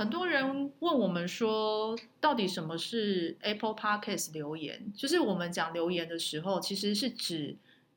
很多人问我们说，到底什么是 Apple Podcast 留言？就是我们讲留言的时候，其实是指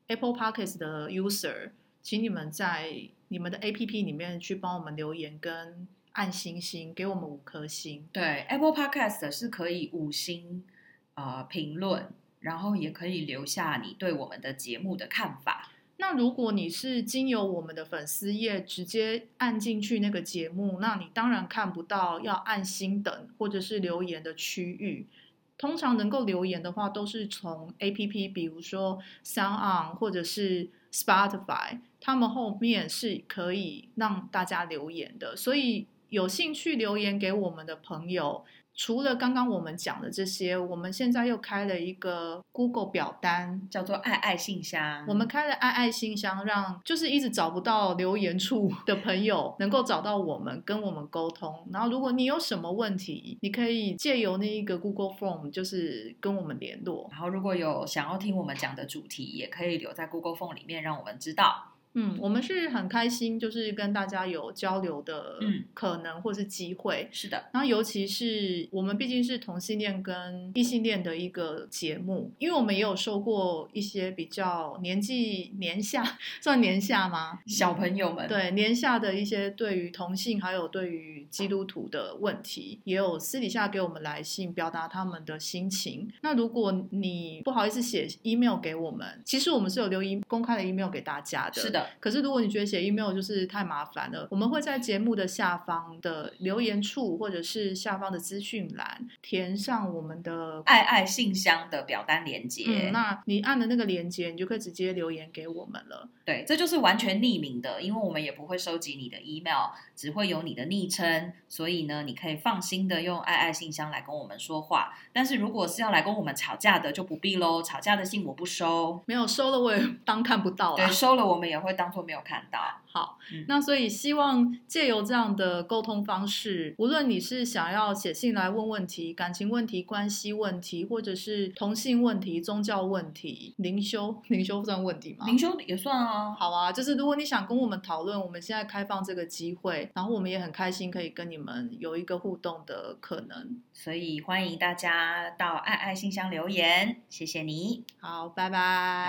Apple Podcast 的 user，请你们在你们的 APP 里面去帮我们留言跟按星星，给我们五颗星。对，Apple Podcast 是可以五星呃评论，然后也可以留下你对我们的节目的看法。那如果你是经由我们的粉丝页直接按进去那个节目，那你当然看不到要按心等或者是留言的区域。通常能够留言的话，都是从 APP，比如说 SoundOn 或者是 Spotify，他们后面是可以让大家留言的。所以有兴趣留言给我们的朋友。除了刚刚我们讲的这些，我们现在又开了一个 Google 表单，叫做“爱爱信箱”。我们开了“爱爱信箱”，让就是一直找不到留言处的朋友能够找到我们，跟我们沟通。然后，如果你有什么问题，你可以借由那一个 Google Form，就是跟我们联络。然后，如果有想要听我们讲的主题，也可以留在 Google Form 里面，让我们知道。嗯，我们是很开心，就是跟大家有交流的可能或是机会。是的，然后尤其是我们毕竟是同性恋跟异性恋的一个节目，因为我们也有收过一些比较年纪年下，算年下吗？小朋友们。对，年下的一些对于同性还有对于基督徒的问题，也有私底下给我们来信表达他们的心情。那如果你不好意思写 email 给我们，其实我们是有留言公开的 email 给大家的。是的。可是，如果你觉得写 email 就是太麻烦了，我们会在节目的下方的留言处，或者是下方的资讯栏填上我们的爱爱信箱的表单连接。嗯，那你按了那个连接，你就可以直接留言给我们了。对，这就是完全匿名的，因为我们也不会收集你的 email，只会有你的昵称，所以呢，你可以放心的用爱爱信箱来跟我们说话。但是如果是要来跟我们吵架的，就不必喽。吵架的信我不收，没有收了我也当看不到了。对，收了我们也会。当做没有看到。好，嗯，那所以希望借由这样的沟通方式，无论你是想要写信来问问题、感情问题、关系问题，或者是同性问题、宗教问题、灵修，灵修算问题吗？灵修也算啊。好啊，就是如果你想跟我们讨论，我们现在开放这个机会，然后我们也很开心可以跟你们有一个互动的可能，所以欢迎大家到爱爱信箱留言，谢谢你。好，拜拜，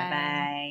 拜拜。